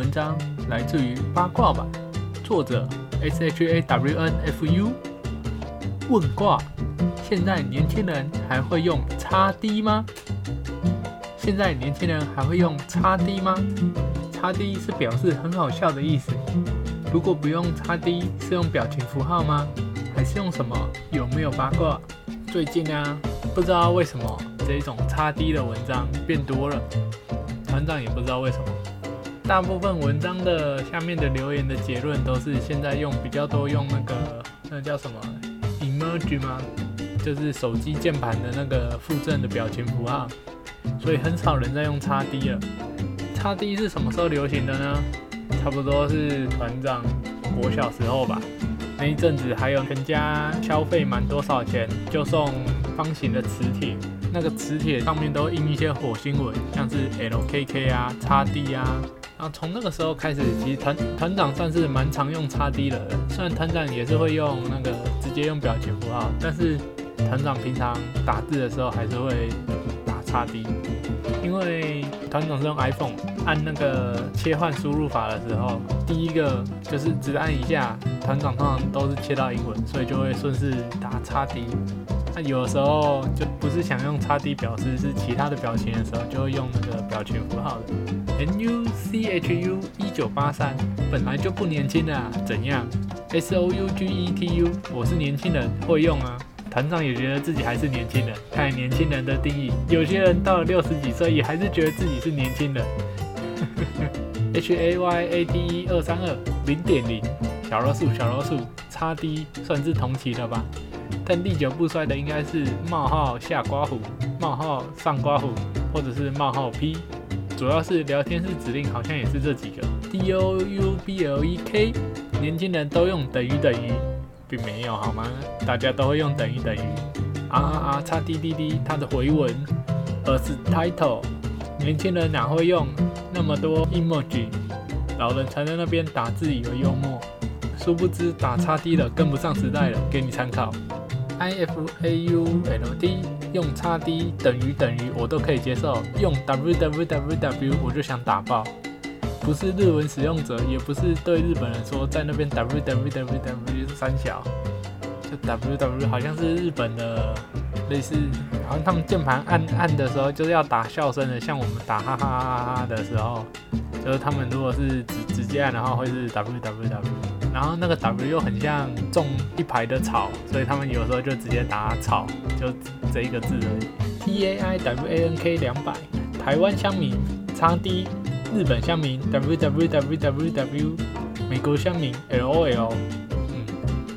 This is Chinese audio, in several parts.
文章来自于八卦版，作者 S H A W N F U。问卦：现在年轻人还会用叉 D 吗？现在年轻人还会用叉 D 吗？叉 D 是表示很好笑的意思。如果不用叉 D，是用表情符号吗？还是用什么？有没有八卦？最近啊，不知道为什么这种叉 D 的文章变多了。团长也不知道为什么，大部分文章的下面的留言的结论都是现在用比较多用那个那叫什么 emoji 吗？就是手机键盘的那个附赠的表情符号，所以很少人在用叉 D 了。叉 D 是什么时候流行的呢？差不多是团长国小时候吧。那一阵子还有全家消费满多少钱就送方形的磁铁。那个磁铁上面都印一些火星文，像是 LKK 啊、叉 D 啊。然后从那个时候开始，其实团团长算是蛮常用叉 D 的。虽然团长也是会用那个直接用表情符号，但是团长平常打字的时候还是会打叉 D。因为团长是用 iPhone，按那个切换输入法的时候，第一个就是只按一下，团长通常都是切到英文，所以就会顺势打叉 D。那有的时候就不是想用叉 D 表示，是其他的表情的时候，就会用那个表情符号的。N U C H U 一九八三本来就不年轻的，怎样？S O U G E T U 我是年轻人，会用啊。团长也觉得自己还是年轻人，看年轻人的定义，有些人到了六十几岁，也还是觉得自己是年轻人。H A Y A T E 二三二零点零小老鼠小老鼠叉 D 算是同期了吧？但历久不衰的应该是冒号下刮胡，冒号上刮胡，或者是冒号 P，主要是聊天室指令好像也是这几个。D O U B L E K 年轻人都用等于等于，并没有好吗？大家都会用等于等于。啊啊啊叉 D D D 它的回文，而是 title，年轻人哪会用那么多 emoji？老人才在那边打字以为幽默，殊不知打叉 D 了跟不上时代了，给你参考。I F A U L D 用叉 D 等于等于我都可以接受，用 W W W W 我就想打爆。不是日文使用者，也不是对日本人说在那边 W W W W 是三小，就 W W 好像是日本的类似，好像他们键盘按按的时候就是要打笑声的，像我们打哈哈哈哈哈的时候，就是他们如果是直直接按的话会是 W W W，然后那个 W 又很像种一排的草，所以他们有时候就直接打草，就这一个字而已。T A I W A N K 两百，台湾乡民叉 D。日本乡民 w w w w w，美国乡民 l o l，嗯，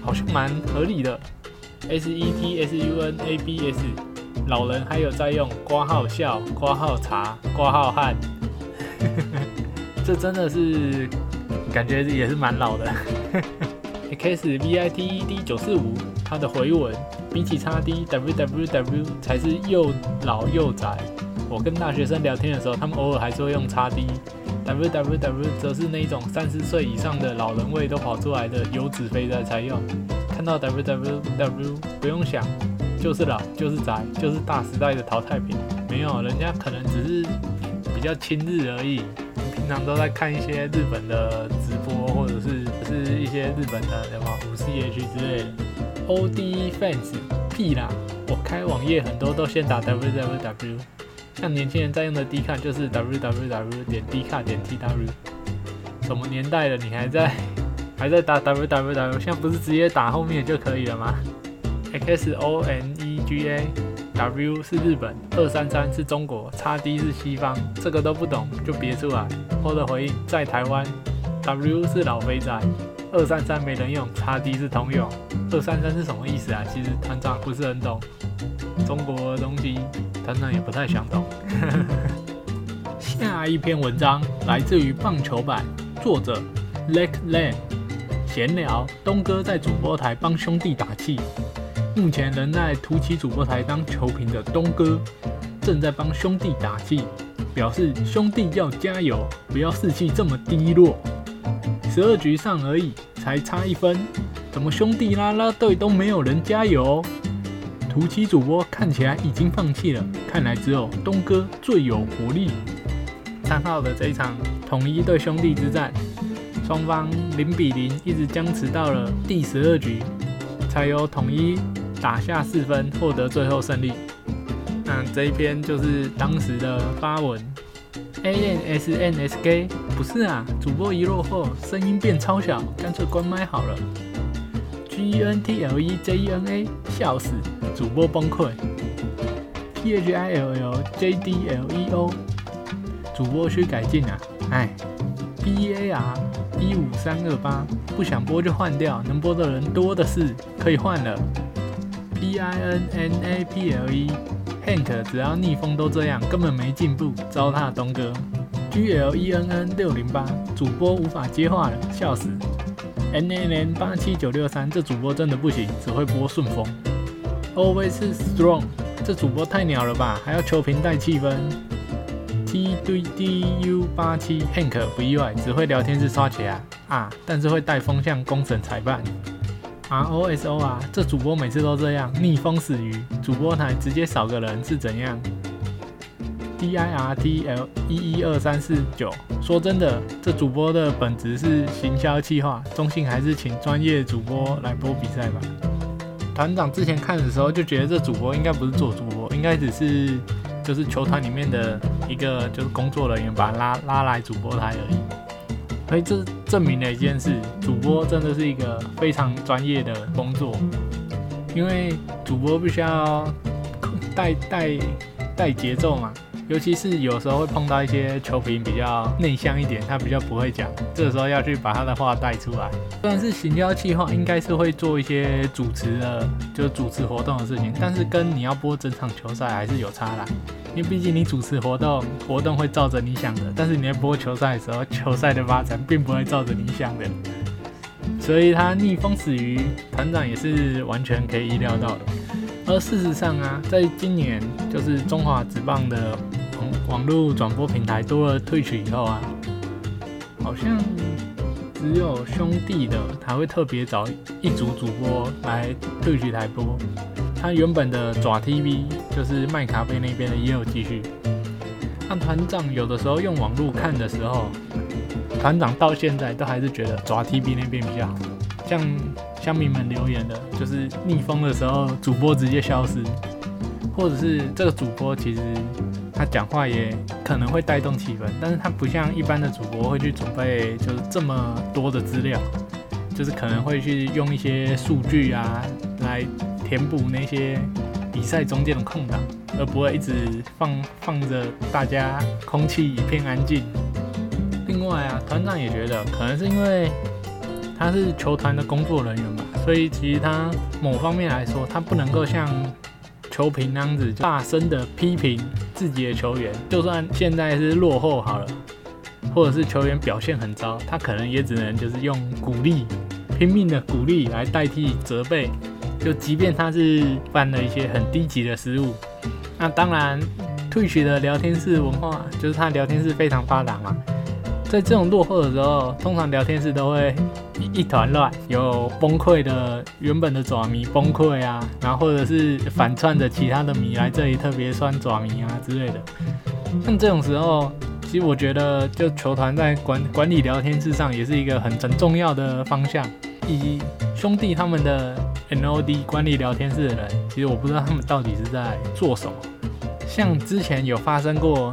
好像蛮合理的。s e t s u n a b s，老人还有在用挂号笑、挂号茶、挂号汗，这真的是感觉也是蛮老的。x v i t e d 九四五，它的回文比起叉 d w w w 才是又老又窄。我跟大学生聊天的时候，他们偶尔还是会用叉 D，W W W 则是那种三十岁以上的老人味都跑出来的油脂肥宅才用。看到 W W W 不用想，就是老，就是宅，就是大时代的淘汰品。没有，人家可能只是比较亲日而已。平常都在看一些日本的直播，些日本的什么五 C H 之类的。O D fans 屁啦！我开网页很多都先打 W W W。像年轻人在用的 D 卡就是 www 点 D 卡点 tw，什么年代了你还在 还在打 www？现在不是直接打后面就可以了吗？X O N E G A W 是日本，二三三是中国，叉 D 是西方，这个都不懂就别出来。或者回应在台湾，W 是老肥仔二三三没人用，叉 D 是通用。二三三是什么意思啊？其实团长不是很懂，中国的东西团长也不太想懂。下一篇文章来自于棒球版，作者 Lake Land。闲聊，东哥在主播台帮兄弟打气。目前仍在突奇主播台当球评的东哥，正在帮兄弟打气，表示兄弟要加油，不要士气这么低落。十二局上而已，才差一分，怎么兄弟啦啦队都没有人加油？图七主播看起来已经放弃了，看来只有东哥最有活力。三号的这一场统一对兄弟之战。双方零比零，一直僵持到了第十二局，才由统一打下四分，获得最后胜利。那这一篇就是当时的发文。A N S N S K 不是啊，主播一落后，声音变超小，干脆关麦好了。g e n t l e j n a 笑死，主播崩溃。P H I L L J D L E O 主播需改进啊，哎。B A R 一五三二八，不想播就换掉，能播的人多的是，可以换了。b i n n a p l e Hank 只要逆风都这样，根本没进步，糟蹋东哥。G L E N N 六零八，主播无法接话了，笑死。N N N 八七九六三，这主播真的不行，只会播顺风。Always strong，这主播太鸟了吧，还要求平带气氛。T D D U 八七 Hank 不意外，只会聊天室刷起来啊，但是会带风向公审裁判。R O S O 啊，这主播每次都这样，逆风死鱼，主播台直接少个人是怎样？D I R T L 一一二三四九，说真的，这主播的本质是行销企划，中性还是请专业主播来播比赛吧。团长之前看的时候就觉得这主播应该不是做主播，应该只是。就是球团里面的一个就是工作人员把他拉拉来主播台而已，所以这证明了一件事：主播真的是一个非常专业的工作，因为主播必须要带带带节奏嘛。尤其是有时候会碰到一些球评比较内向一点，他比较不会讲，这个时候要去把他的话带出来。虽然是行销计划，应该是会做一些主持的，就主持活动的事情，但是跟你要播整场球赛还是有差啦。因为毕竟你主持活动，活动会照着你想的，但是你在播球赛的时候，球赛的发展并不会照着你想的。所以他逆风死鱼，团长也是完全可以意料到的。而事实上啊，在今年就是中华职棒的网网络转播平台多了退取以后啊，好像只有兄弟的才会特别找一组主播来退取台播。他原本的爪 TV 就是卖咖啡那边的也有继续。那团长有的时候用网络看的时候，团长到现在都还是觉得爪 TV 那边比较好，像。乡民们留言的，就是逆风的时候，主播直接消失，或者是这个主播其实他讲话也可能会带动气氛，但是他不像一般的主播会去准备就是这么多的资料，就是可能会去用一些数据啊来填补那些比赛中间的空档，而不会一直放放着大家空气一片安静。另外啊，团长也觉得可能是因为。他是球团的工作人员嘛，所以其实他某方面来说，他不能够像球评那样子大声的批评自己的球员。就算现在是落后好了，或者是球员表现很糟，他可能也只能就是用鼓励，拼命的鼓励来代替责备。就即便他是犯了一些很低级的失误，那当然，退取的聊天室文化就是他聊天室非常发达嘛。在这种落后的时候，通常聊天室都会一一团乱，有崩溃的原本的爪迷崩溃啊，然后或者是反串着其他的迷来这里特别酸爪迷啊之类的。像这种时候，其实我觉得就球团在管管理聊天室上也是一个很很重要的方向。以及兄弟他们的 NOD 管理聊天室的人，其实我不知道他们到底是在做什么。像之前有发生过。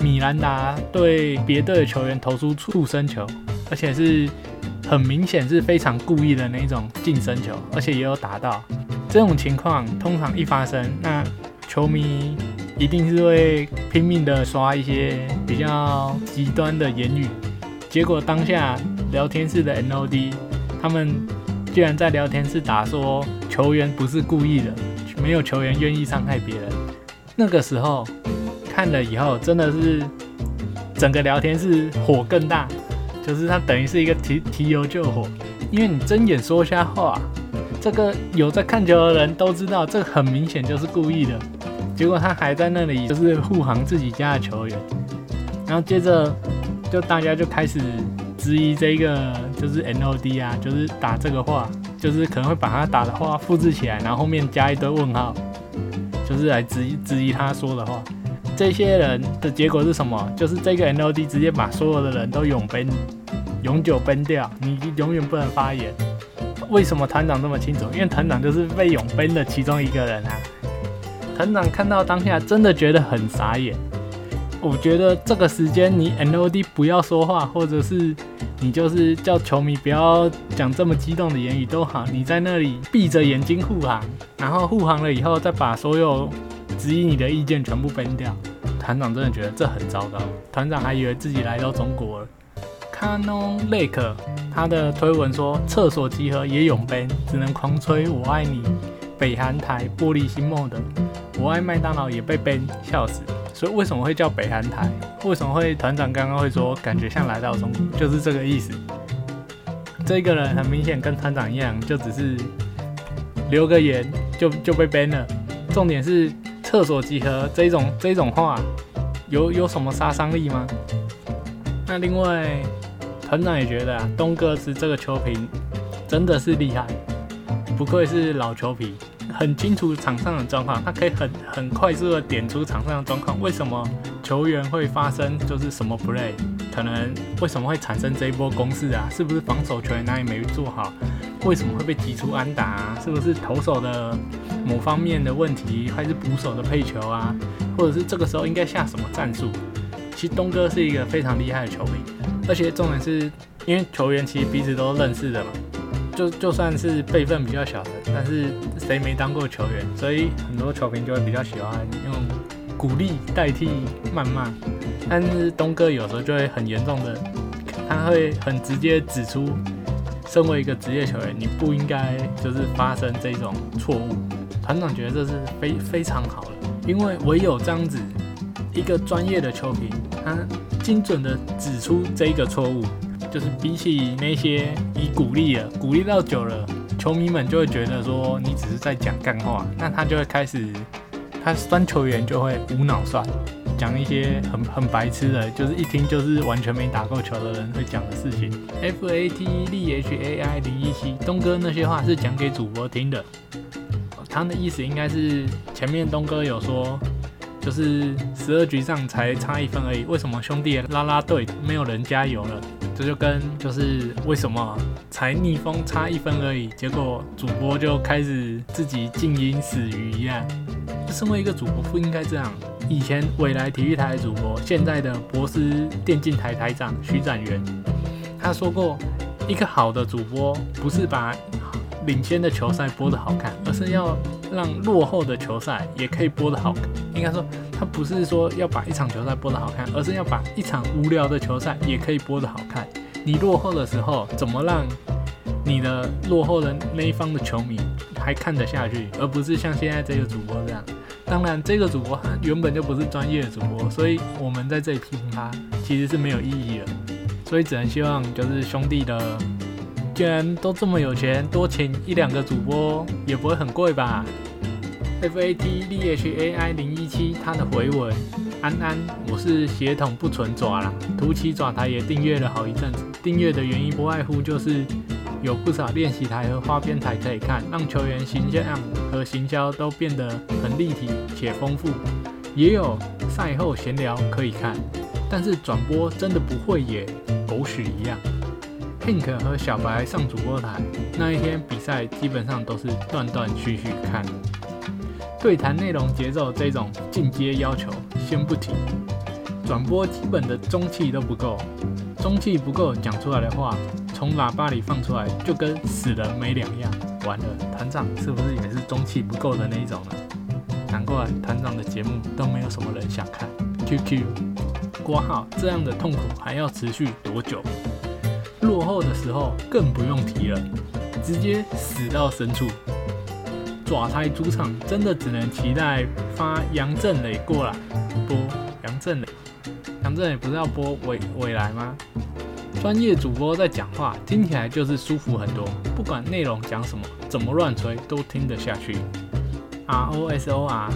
米兰达对别队的球员投出触身球，而且是很明显是非常故意的那种近身球，而且也有打到。这种情况通常一发生，那球迷一定是会拼命的刷一些比较极端的言语。结果当下聊天室的 NOD 他们居然在聊天室打说球员不是故意的，没有球员愿意伤害别人。那个时候看了以后，真的是整个聊天室火更大，就是他等于是一个提提油救火，因为你睁眼说瞎话，这个有在看球的人都知道，这很明显就是故意的。结果他还在那里就是护航自己家的球员，然后接着就大家就开始质疑这个就是 N O D 啊，就是打这个话，就是可能会把他打的话复制起来，然后后面加一堆问号，就是来质疑质疑他说的话。这些人的结果是什么？就是这个 N O D 直接把所有的人都永 ban，永久崩掉，你永远不能发言。为什么团长这么清楚？因为团长就是被永 ban 的其中一个人啊。团长看到当下真的觉得很傻眼。我觉得这个时间你 N O D 不要说话，或者是你就是叫球迷不要讲这么激动的言语都好，你在那里闭着眼睛护航，然后护航了以后再把所有质疑你的意见全部崩掉。团长真的觉得这很糟糕。团长还以为自己来到中国了。Canon Lake 他的推文说厕所集合也有 ban，，只能狂吹我爱你。北韩台玻璃心梦的。我爱麦当劳也被 ban，笑死！所以为什么会叫北韩台？为什么会团长刚刚会说感觉像来到中国，就是这个意思。这个人很明显跟团长一样，就只是留个言就就被 ban 了。重点是厕所集合这种这种话有有什么杀伤力吗？那另外团长也觉得啊，东哥是这个球评真的是厉害，不愧是老球皮。很清楚场上的状况，他可以很很快速的点出场上的状况。为什么球员会发生就是什么 play？可能为什么会产生这一波攻势啊？是不是防守球员哪里没做好？为什么会被挤出安打啊？是不是投手的某方面的问题，还是捕手的配球啊？或者是这个时候应该下什么战术？其实东哥是一个非常厉害的球迷，而且重点是因为球员其实彼此都认识的嘛。就就算是辈分比较小的，但是谁没当过球员，所以很多球评就会比较喜欢用鼓励代替谩骂。但是东哥有时候就会很严重的，他会很直接指出，身为一个职业球员，你不应该就是发生这种错误。团长觉得这是非非常好的，因为唯有这样子一个专业的球评，他精准的指出这一个错误。就是比起那些以鼓励了，鼓励到久了，球迷们就会觉得说你只是在讲干话，那他就会开始，他酸球员就会无脑酸，讲一些很很白痴的，就是一听就是完全没打过球的人会讲的事情。F A T D H A I 零一七东哥那些话是讲给主播听的，他的意思应该是前面东哥有说，就是十二局上才差一分而已，为什么兄弟拉拉队没有人加油了？这就跟就是为什么才逆风差一分而已，结果主播就开始自己静音死鱼一样。身为一个主播不应该这样。以前未来体育台主播，现在的博斯电竞台台长徐展元，他说过，一个好的主播不是把领先的球赛播得好看，而是要让落后的球赛也可以播得好看。应该说。他不是说要把一场球赛播得好看，而是要把一场无聊的球赛也可以播得好看。你落后的时候，怎么让你的落后的那一方的球迷还看得下去，而不是像现在这个主播这样？当然，这个主播原本就不是专业的主播，所以我们在这里批评他其实是没有意义的。所以只能希望就是兄弟的，既然都这么有钱，多请一两个主播也不会很贵吧？F A T D H A I 零一七，他的回文，安安，我是血统不纯爪啦，图奇爪台也订阅了好一阵子，订阅的原因不外乎就是有不少练习台和花边台可以看，让球员形象和行销都变得很立体且丰富，也有赛后闲聊可以看，但是转播真的不会也狗屎一样。Pink 和小白上主播台那一天比赛基本上都是断断续续看。对谈内容、节奏这种进阶要求先不提，转播基本的中气都不够，中气不够，讲出来的话从喇叭里放出来就跟死人没两样。完了，团长是不是也是中气不够的那一种呢？难怪团长的节目都没有什么人想看。QQ，挂号这样的痛苦还要持续多久？落后的时候更不用提了，直接死到深处。爪台主场真的只能期待发杨振磊过来播杨振磊，杨振磊不是要播未未来吗？专业主播在讲话，听起来就是舒服很多，不管内容讲什么，怎么乱吹都听得下去。R O S O R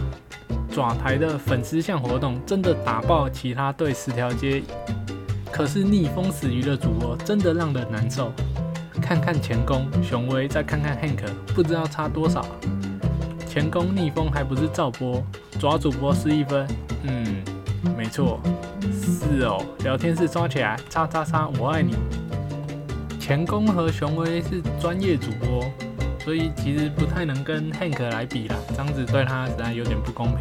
爪台的粉丝向活动真的打爆其他队十条街，可是逆风死鱼的主播真的让人难受。看看前攻雄威，再看看 Hank，不知道差多少。前攻逆风还不是照播，抓主播失一分。嗯，没错，是哦。聊天室刷起来，叉叉叉，我爱你。前攻和雄威是专业主播，所以其实不太能跟 Hank 来比啦，这样子对他实在有点不公平。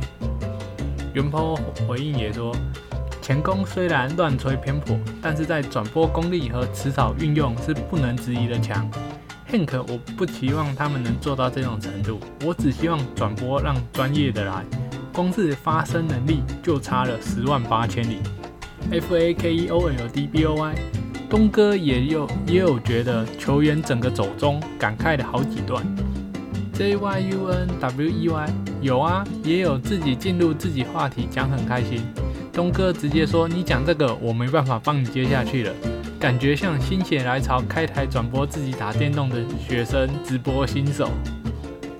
元坡回应也说，前攻虽然乱吹偏颇，但是在转播功力和词草运用是不能质疑的强。Hank，我不期望他们能做到这种程度，我只希望转播让专业的来，光是发声能力就差了十万八千里。F A K E O L D B O Y，东哥也有也有觉得球员整个走中，感慨了好几段。J Y U N W E Y，有啊，也有自己进入自己话题讲很开心。东哥直接说你讲这个我没办法帮你接下去了。感觉像心血来潮开台转播自己打电动的学生直播新手。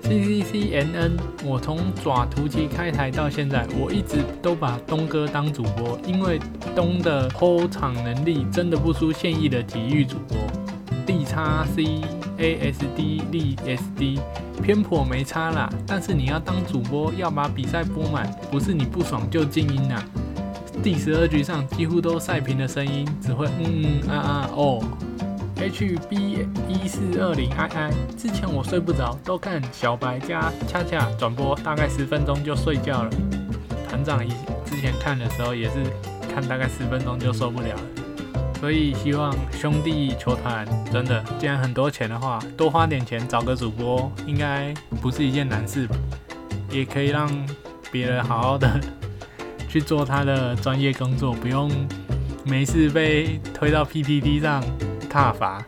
C C C N N，我从爪图奇开台到现在，我一直都把东哥当主播，因为东的抠场能力真的不输现役的体育主播。D 叉 C A S D D S D，偏颇没差啦，但是你要当主播，要把比赛播满，不是你不爽就静音啊。第十二局上几乎都赛平的声音，只会嗯嗯啊啊哦。H B 一四二零 I I，之前我睡不着，都看小白加恰恰转播，大概十分钟就睡觉了。团长以之前看的时候也是看大概十分钟就受不了了。所以希望兄弟球团真的，既然很多钱的话，多花点钱找个主播，应该不是一件难事吧？也可以让别人好好的。去做他的专业工作，不用没事被推到 PPT 上踏伐。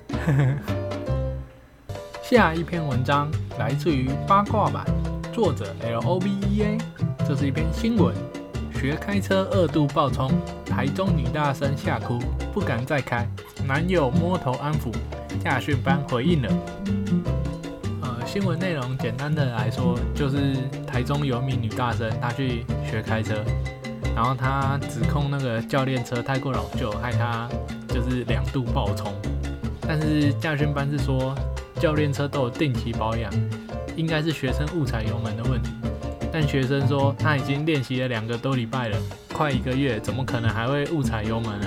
下一篇文章来自于八卦版，作者 L O B E A。这是一篇新闻：学开车二度爆冲，台中女大生吓哭，不敢再开，男友摸头安抚，驾训班回应了。呃，新闻内容简单的来说，就是台中有名女大生，她去学开车。然后他指控那个教练车太过老旧，害他就是两度爆冲。但是驾训班是说教练车都有定期保养，应该是学生误踩油门的问题。但学生说他已经练习了两个多礼拜了，快一个月，怎么可能还会误踩油门呢？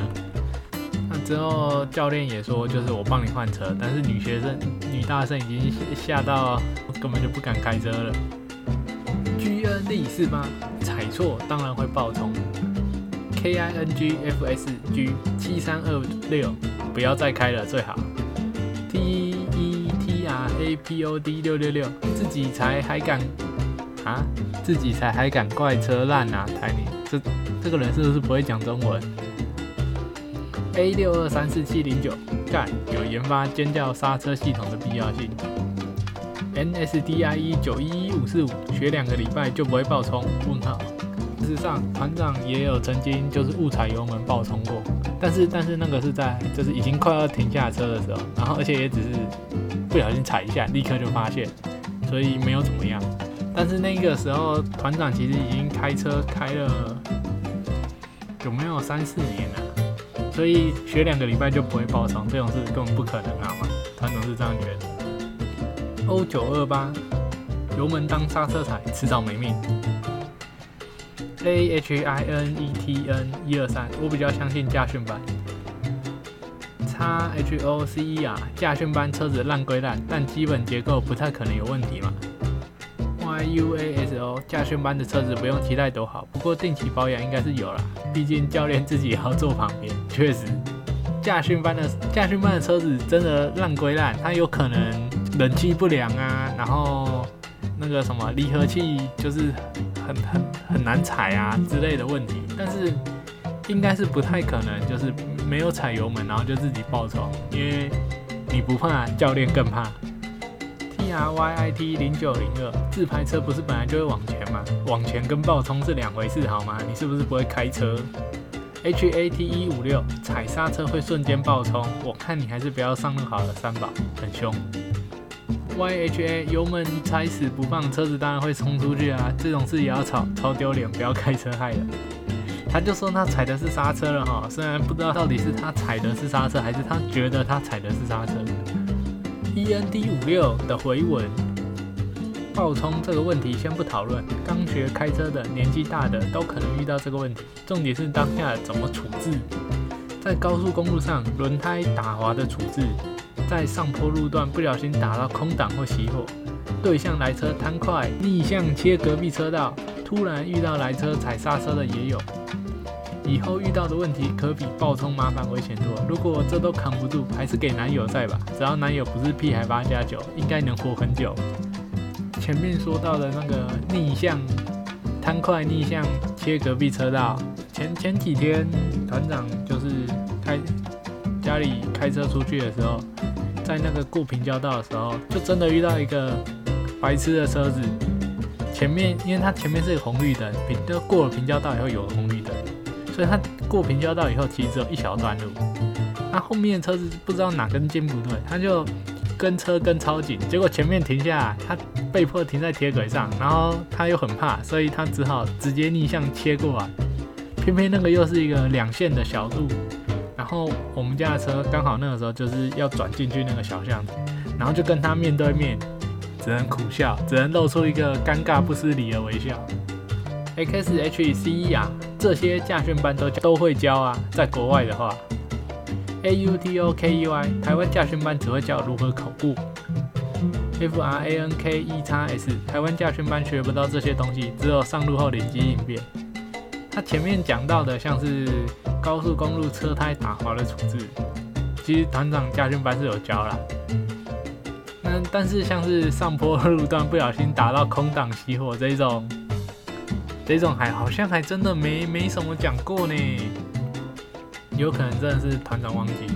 那之后教练也说，就是我帮你换车，但是女学生、女大生已经吓到根本就不敢开车了。G N D 四八。踩错当然会爆冲，K I N G F S G 七三二六，不要再开了最好。T E T R A P O D 六六六，自己才还敢啊？自己才还敢怪车烂啊？台你这这个人是不是不会讲中文？A 六二三四七零九，干有研发尖叫刹车系统的必要性。N S D I E 九一一五四五，学两个礼拜就不会爆冲？问号。事实上，团长也有曾经就是误踩油门爆冲过，但是但是那个是在就是已经快要停下车的时候，然后而且也只是不小心踩一下，立刻就发现，所以没有怎么样。但是那个时候团长其实已经开车开了有没有三四年了，所以学两个礼拜就不会爆冲，这种事根本不可能，好吗？团长是这样觉得。O 九二八，油门当刹车踩，迟早没命。A H I N E T N 一二三，我比较相信驾训班。X H O C E R，驾训班车子烂归烂，但基本结构不太可能有问题嘛。Y U A S O，驾训班的车子不用期待多好，不过定期保养应该是有啦，毕竟教练自己也要坐旁边。确实，驾训班的驾训班的车子真的烂归烂，它有可能。冷气不良啊，然后那个什么离合器就是很很很难踩啊之类的问题，但是应该是不太可能，就是没有踩油门，然后就自己爆冲，因为你不怕，教练更怕。T R Y I T 零九零二自拍车不是本来就会往前吗？往前跟爆冲是两回事，好吗？你是不是不会开车？H A T 一五六踩刹车会瞬间爆冲，我看你还是不要上那么好了，三宝很凶。Y H A 油门踩死不放，车子当然会冲出去啊！这种事也要吵，超丢脸，不要开车害人。他就说他踩的是刹车了哈，虽然不知道到底是他踩的是刹车，还是他觉得他踩的是刹车。E N D 五六的回文，爆冲这个问题先不讨论，刚学开车的、年纪大的都可能遇到这个问题，重点是当下怎么处置。在高速公路上，轮胎打滑的处置。在上坡路段不小心打到空挡或熄火，对向来车贪快逆向切隔壁车道，突然遇到来车踩刹车的也有。以后遇到的问题可比爆冲麻烦危险多。如果这都扛不住，还是给男友在吧，只要男友不是屁孩八加九，应该能活很久。前面说到的那个逆向贪快逆向切隔壁车道，前前几天团长就是开家里开车出去的时候。在那个过平交道的时候，就真的遇到一个白痴的车子。前面，因为它前面是个红绿灯，平就过了平交道以后有了红绿灯，所以它过平交道以后其实只有一小段路。那后面的车子不知道哪根筋不对，他就跟车跟超紧，结果前面停下，他被迫停在铁轨上，然后他又很怕，所以他只好直接逆向切过来。偏偏那个又是一个两线的小路。然后我们家的车刚好那个时候就是要转进去那个小巷子，然后就跟他面对面，只能苦笑，只能露出一个尴尬不失礼的微笑。X H C E 啊，这些驾训班都都会教啊，在国外的话，A U T O K E Y 台湾驾训班只会教如何口顾，F R A N K E X S 台湾驾训班学不到这些东西，只有上路后临机应变。他前面讲到的像是。高速公路车胎打滑的处置，其实团长驾训班是有教啦。那但是像是上坡路段不小心打到空挡熄火这种，这种还好像还真的没没什么讲过呢。有可能真的是团长忘记了。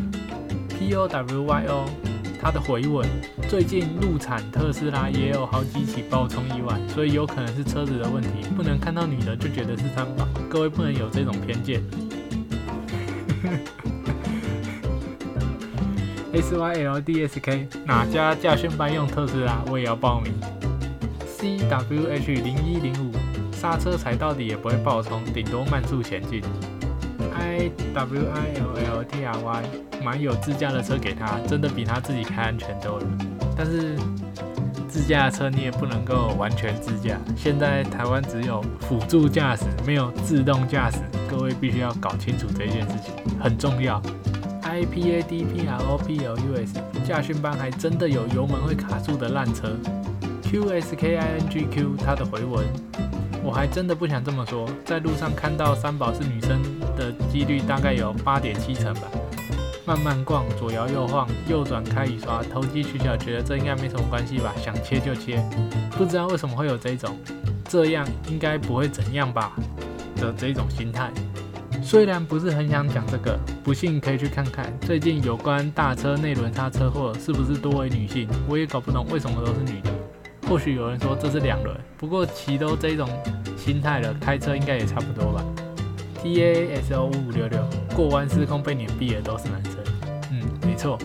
P O W Y O，他的回文，最近路产特斯拉也有好几起爆冲意外，所以有可能是车子的问题，不能看到女的就觉得是三宝，各位不能有这种偏见。S Y L D S K 哪家驾训班用特斯拉？我也要报名。C W H 零一零五刹车踩到底也不会爆冲，顶多慢速前进。I W I L L T R Y 买有自驾的车给他，真的比他自己开安全多了。但是自驾车你也不能够完全自驾，现在台湾只有辅助驾驶，没有自动驾驶。各位必须要搞清楚这件事情，很重要。I P A D P R O P L U S 驾训班还真的有油门会卡住的烂车。Q S K I N G Q 它的回文，我还真的不想这么说。在路上看到三宝是女生的几率大概有八点七成吧。慢慢逛，左摇右晃，右转开雨刷，投机取巧，觉得这应该没什么关系吧？想切就切，不知道为什么会有这种，这样应该不会怎样吧？的这种心态，虽然不是很想讲这个，不信可以去看看最近有关大车内轮差车祸是不是多为女性，我也搞不懂为什么都是女的。或许有人说这是两轮，不过骑都这种心态了，开车应该也差不多吧。T A S O 五五六六过弯失控被碾毙的都是男生，嗯，没错。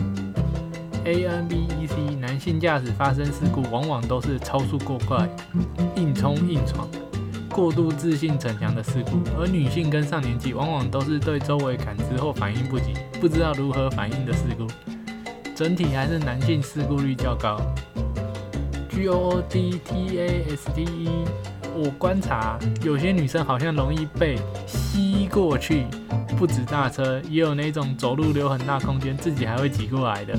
A N B E C 男性驾驶发生事故往往都是超速过快、硬冲硬闯。过度自信逞强的事故，而女性跟上年纪往往都是对周围感知或反应不及，不知道如何反应的事故。整体还是男性事故率较高。G O O D T A S T E，我观察有些女生好像容易被吸过去，不止大车，也有那种走路留很大空间，自己还会挤过来的。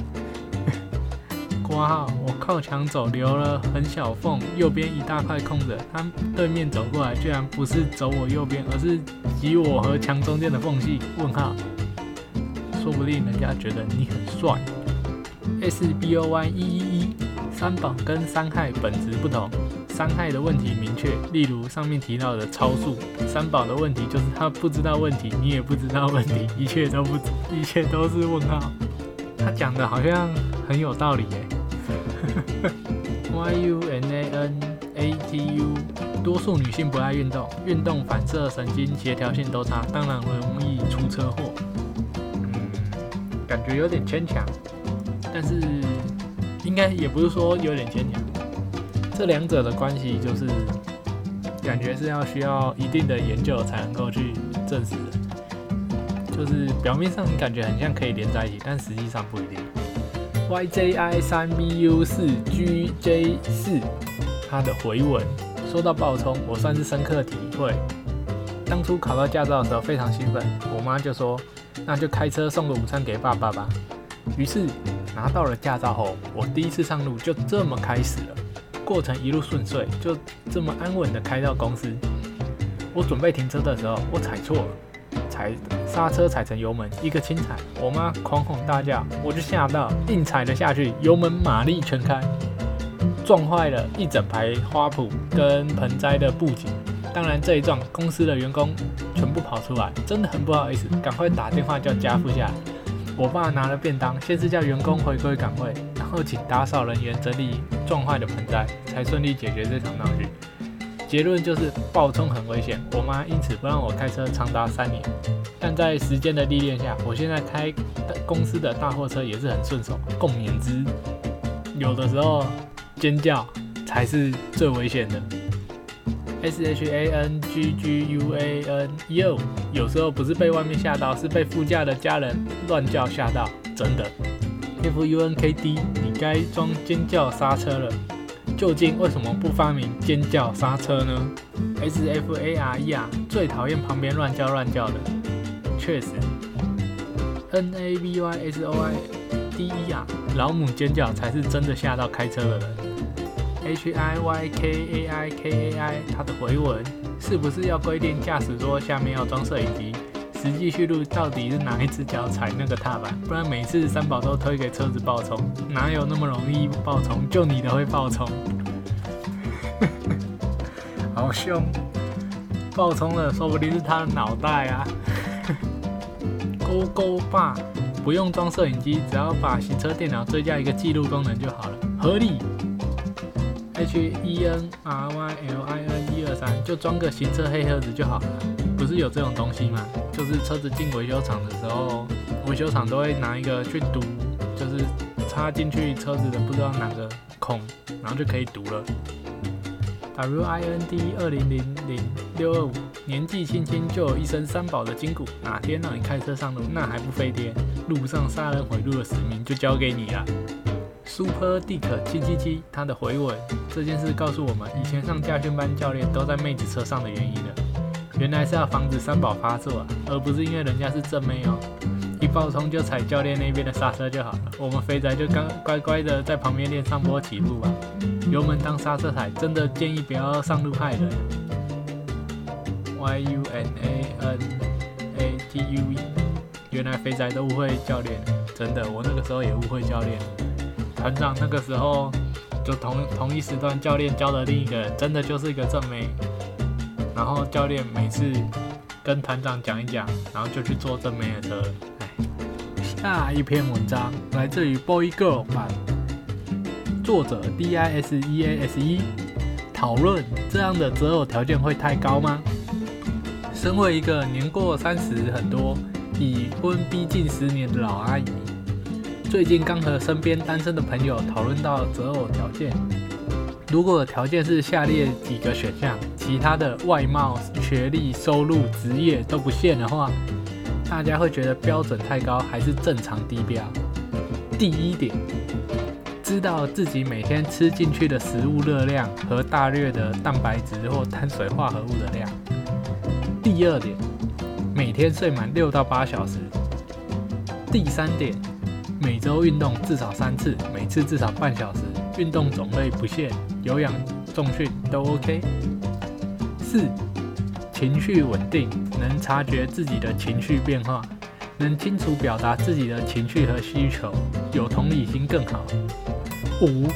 挂号，我靠墙走，留了很小缝，右边一大块空着。他对面走过来，居然不是走我右边，而是挤我和墙中间的缝隙。问号，说不定人家觉得你很帅。S B O Y 一一一，三宝跟三害本质不同，伤害的问题明确，例如上面提到的超速。三宝的问题就是他不知道问题，你也不知道问题，一切都不，一切都是问号。他讲的好像很有道理耶。Y U N A N A T U，多数女性不爱运动，运动反射神经协调性都差，当然容易出车祸。嗯，感觉有点牵强，但是应该也不是说有点牵强。这两者的关系就是，感觉是要需要一定的研究才能够去证实的。就是表面上你感觉很像可以连在一起，但实际上不一定。YJI 三 BU 四 GJ 四，它的回文说到爆冲，我算是深刻体会。当初考到驾照的时候非常兴奋，我妈就说：“那就开车送个午餐给爸爸吧。”于是拿到了驾照后，我第一次上路就这么开始了。过程一路顺遂，就这么安稳的开到公司。我准备停车的时候，我踩错了，踩刹车踩成油门，一个轻踩，我妈狂吼大叫，我就吓到，硬踩了下去，油门马力全开，撞坏了一整排花圃跟盆栽的布景。当然这一撞，公司的员工全部跑出来，真的很不好意思，赶快打电话叫家父下来。我爸拿了便当，先是叫员工回归岗位。然后请打扫人员整理撞坏的盆栽，才顺利解决这场闹剧。结论就是爆冲很危险，我妈因此不让我开车长达三年。但在时间的历练下，我现在开公司的大货车也是很顺手。共勉之。有的时候尖叫才是最危险的。S H A N G G U A N U，有时候不是被外面吓到，是被副驾的家人乱叫吓到，真的。F U N K D，你该装尖叫刹车了。究竟为什么不发明尖叫刹车呢？S F A R E，最讨厌旁边乱叫乱叫的。确实。N A V Y S O I D E 啊，老母尖叫才是真的吓到开车的人。H I Y K A I K A I，它的回文是不是要规定驾驶座下面要装摄影机？实际去路到底是哪一只脚踩那个踏板？不然每次三宝都推给车子爆冲，哪有那么容易爆冲？就你的会爆冲，好凶！爆冲了，说不定是他的脑袋啊！勾勾爸，不用装摄影机，只要把行车电脑追加一个记录功能就好了，合理。H E N R Y L I N 一二三，就装个行车黑盒子就好了，不是有这种东西吗？就是车子进维修厂的时候，维修厂都会拿一个去读，就是插进去车子的不知道哪个孔，然后就可以读了。W I N D 二零零零六二五，年纪轻轻就有一身三宝的筋骨，哪天让你开车上路，那还不飞天？路上杀人毁路的使命就交给你了。Super Dick 七七七，他的回文这件事告诉我们，以前上驾训班教练都在妹子车上的原因了。原来是要防止三宝发作啊，而不是因为人家是正妹哦。一爆冲就踩教练那边的刹车就好了，我们肥宅就刚乖乖的在旁边练上坡起步吧。油门当刹车踩，真的建议不要上路害人。Y U N A N A T U 原来肥宅都误会教练，真的，我那个时候也误会教练。团长那个时候就同同一时段教练教的另一个人，真的就是一个正妹。然后教练每次跟团长讲一讲，然后就去坐正妹的车。哎，下一篇文章来自于 Boy Girl 版，作者 D I S E A S E，讨论这样的择偶条件会太高吗？身为一个年过三十很多、已婚逼近十年的老阿姨，最近刚和身边单身的朋友讨论到择偶条件。如果条件是下列几个选项，其他的外貌、学历、收入、职业都不限的话，大家会觉得标准太高还是正常低标？第一点，知道自己每天吃进去的食物热量和大略的蛋白质或碳水化合物的量。第二点，每天睡满六到八小时。第三点，每周运动至少三次，每次至少半小时。运动种类不限，有氧、重训都 OK。四、情绪稳定，能察觉自己的情绪变化，能清楚表达自己的情绪和需求，有同理心更好。五、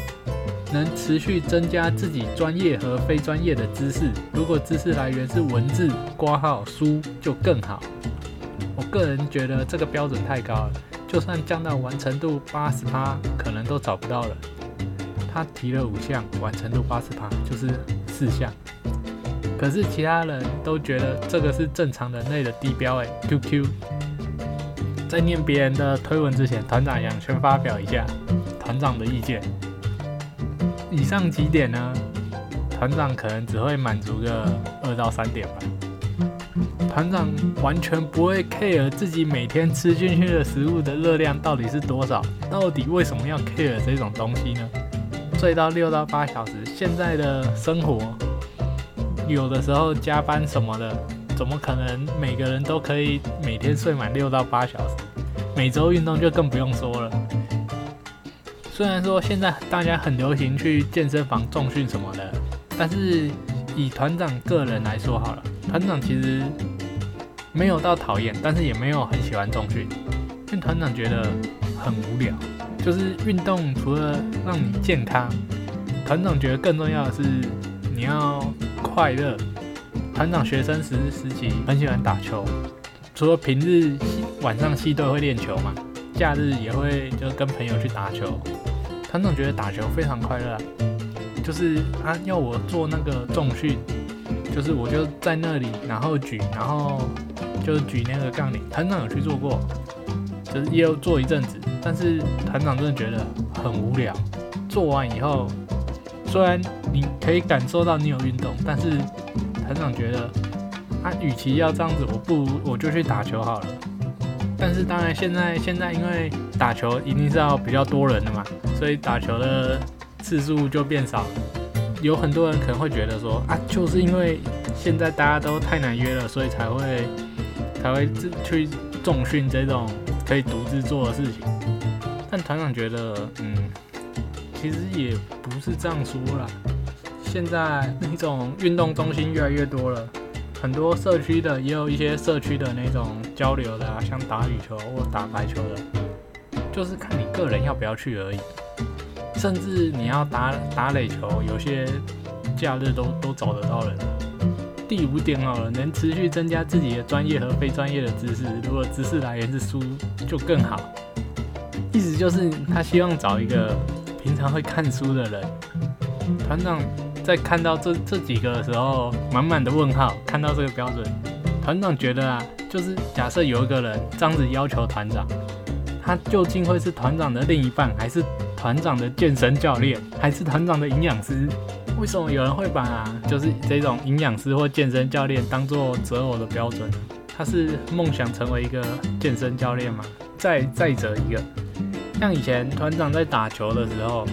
能持续增加自己专业和非专业的知识。如果知识来源是文字、挂号、书，就更好。我个人觉得这个标准太高了，就算降到完成度八十趴，可能都找不到了。他提了五项，完成度八十趴，就是四项。可是其他人都觉得这个是正常人类的地标哎，QQ。在念别人的推文之前，团长想先发表一下团长的意见。以上几点呢，团长可能只会满足个二到三点吧。团长完全不会 care 自己每天吃进去的食物的热量到底是多少，到底为什么要 care 这种东西呢？睡到六到八小时，现在的生活有的时候加班什么的，怎么可能每个人都可以每天睡满六到八小时？每周运动就更不用说了。虽然说现在大家很流行去健身房重训什么的，但是以团长个人来说好了，团长其实。没有到讨厌，但是也没有很喜欢重训，因为团长觉得很无聊。就是运动除了让你健康，团长觉得更重要的是你要快乐。团长学生时时期很喜欢打球，除了平日晚上系队会练球嘛，假日也会就跟朋友去打球。团长觉得打球非常快乐，就是他要我做那个重训，就是我就在那里，然后举，然后。就举那个杠铃，团长有去做过，就是也有做一阵子，但是团长真的觉得很无聊。做完以后，虽然你可以感受到你有运动，但是团长觉得，他与其要这样子，我不如我就去打球好了。但是当然现在现在因为打球一定是要比较多人的嘛，所以打球的次数就变少。有很多人可能会觉得说啊，就是因为现在大家都太难约了，所以才会。才会去重训这种可以独自做的事情，但团长觉得，嗯，其实也不是这样说啦。现在那种运动中心越来越多了，很多社区的也有一些社区的那种交流的啊，像打羽球或打排球的，就是看你个人要不要去而已。甚至你要打打垒球，有些假日都都找得到人。第五点好了，能持续增加自己的专业和非专业的知识。如果知识来源是书，就更好。意思就是他希望找一个平常会看书的人。团长在看到这这几个的时候，满满的问号。看到这个标准，团长觉得啊，就是假设有一个人这样子要求团长，他究竟会是团长的另一半，还是团长的健身教练，还是团长的营养师？为什么有人会把就是这种营养师或健身教练当做择偶的标准？他是梦想成为一个健身教练吗？再再者一个，像以前团长在打球的时候，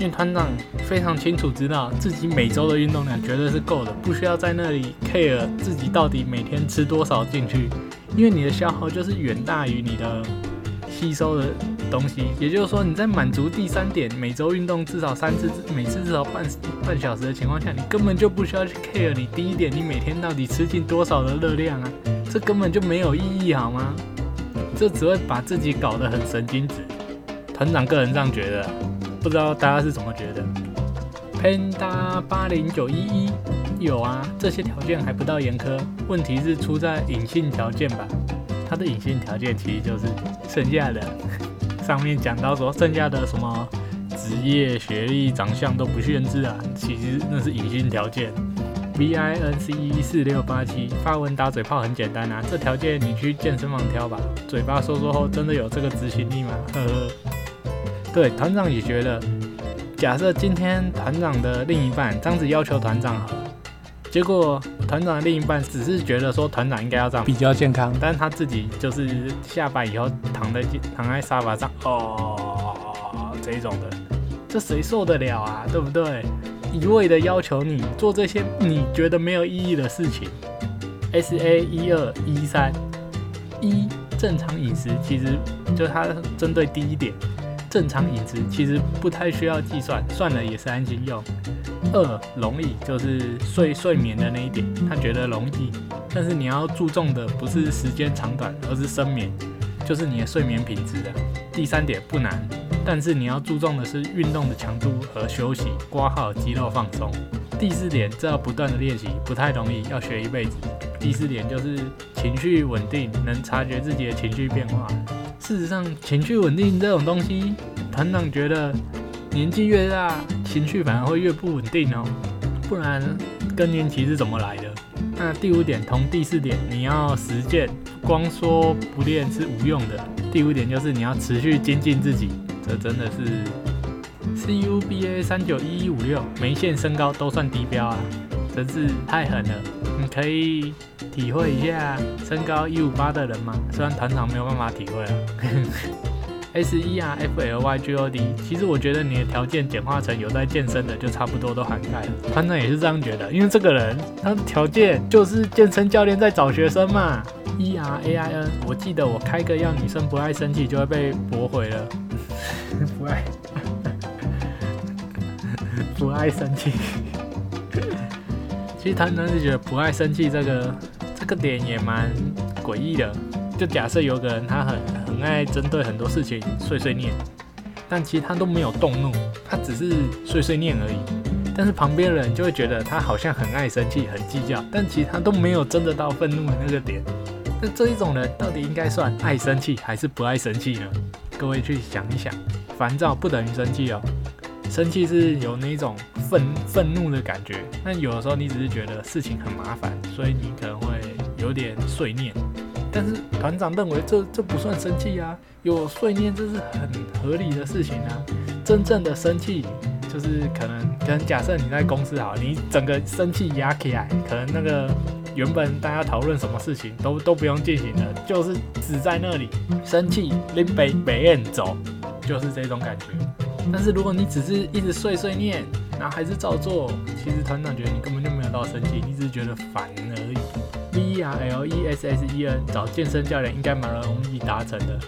因为团长非常清楚知道自己每周的运动量绝对是够的，不需要在那里 care 自己到底每天吃多少进去，因为你的消耗就是远大于你的吸收的。东西，也就是说，你在满足第三点，每周运动至少三次，每次至少半半小时的情况下，你根本就不需要去 care 你第一点，你每天到底吃进多少的热量啊？这根本就没有意义，好吗？这只会把自己搞得很神经质。团长个人这样觉得，不知道大家是怎么觉得？Panda 八零九一一有啊，这些条件还不到严苛，问题是出在隐性条件吧？它的隐性条件其实就是剩下的。上面讲到说，剩下的什么职业、学历、长相都不限制啊，其实那是隐性条件。V I N C E 四六八七发文打嘴炮很简单啊，这条件你去健身房挑吧。嘴巴说说后，真的有这个执行力吗？呵呵。对，团长也觉得，假设今天团长的另一半这样子要求团长好了。结果团长的另一半只是觉得说团长应该要这样比较健康，但是他自己就是下班以后躺在躺在沙发上哦这一种的，这谁受得了啊？对不对？一味的要求你做这些你觉得没有意义的事情。S A 一二一三一正常饮食其实就是他针对第一点，正常饮食其实不太需要计算，算了也是安心用。二容易就是睡睡眠的那一点，他觉得容易，但是你要注重的不是时间长短，而是深眠，就是你的睡眠品质的。第三点不难，但是你要注重的是运动的强度和休息，刮好肌肉放松。第四点，这要不断的练习，不太容易，要学一辈子。第四点就是情绪稳定，能察觉自己的情绪变化。事实上，情绪稳定这种东西，团长觉得年纪越大，情绪反而会越不稳定哦。不然，更年期是怎么来的？那第五点同第四点，你要实践，光说不练是无用的。第五点就是你要持续精进自己，这真的是 CUBA 三九一一五六，眉线身高都算低标啊，真是太狠了。你可以体会一下身高一五八的人吗？虽然团长没有办法体会啊。S E R F L Y G O D，其实我觉得你的条件简化成有在健身的，就差不多都涵盖了。团长也是这样觉得，因为这个人他的条件就是健身教练在找学生嘛。E R A I N，我记得我开个要女生不爱生气就会被驳回了。不爱，不爱生气。其实团长是觉得不爱生气这个这个点也蛮诡异的。就假设有个人他很很爱针对很多事情碎碎念，但其实他都没有动怒，他只是碎碎念而已。但是旁边人就会觉得他好像很爱生气、很计较，但其实他都没有真的到愤怒的那个点。那这一种人到底应该算爱生气还是不爱生气呢？各位去想一想，烦躁不等于生气哦，生气是有那种愤愤怒的感觉。那有的时候你只是觉得事情很麻烦，所以你可能会有点碎念。但是团长认为这这不算生气啊，有碎念这是很合理的事情啊。真正的生气就是可能，可能假设你在公司好，你整个生气压起来，可能那个原本大家讨论什么事情都都不用进行了，就是只在那里生气，拎杯别人走，就是这种感觉。但是如果你只是一直碎碎念，然后还是照做，其实团长觉得你根本就没有到升级，你只是觉得烦而已。V R L E S S E N 找健身教练应该蛮容易达成的。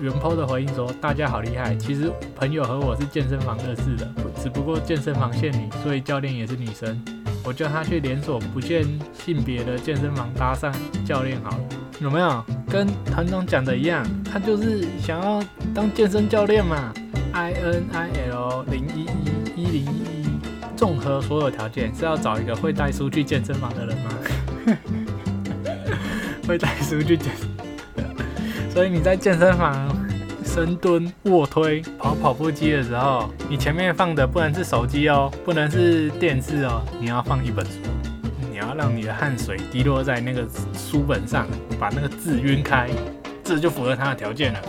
元抛的回应说：“大家好厉害，其实朋友和我是健身房认识的，只不过健身房限女，所以教练也是女生。我叫他去连锁不限性别的健身房搭讪教练好了，有没有？跟团长讲的一样，他就是想要当健身教练嘛。I N I L 零一一一零一一，综合所有条件是要找一个会带书去健身房的人吗？” 会带书去健，所以你在健身房深蹲、卧推、跑跑步机的时候，你前面放的不能是手机哦，不能是电视哦，你要放一本书，你要让你的汗水滴落在那个书本上，把那个字晕开，这就符合他的条件了。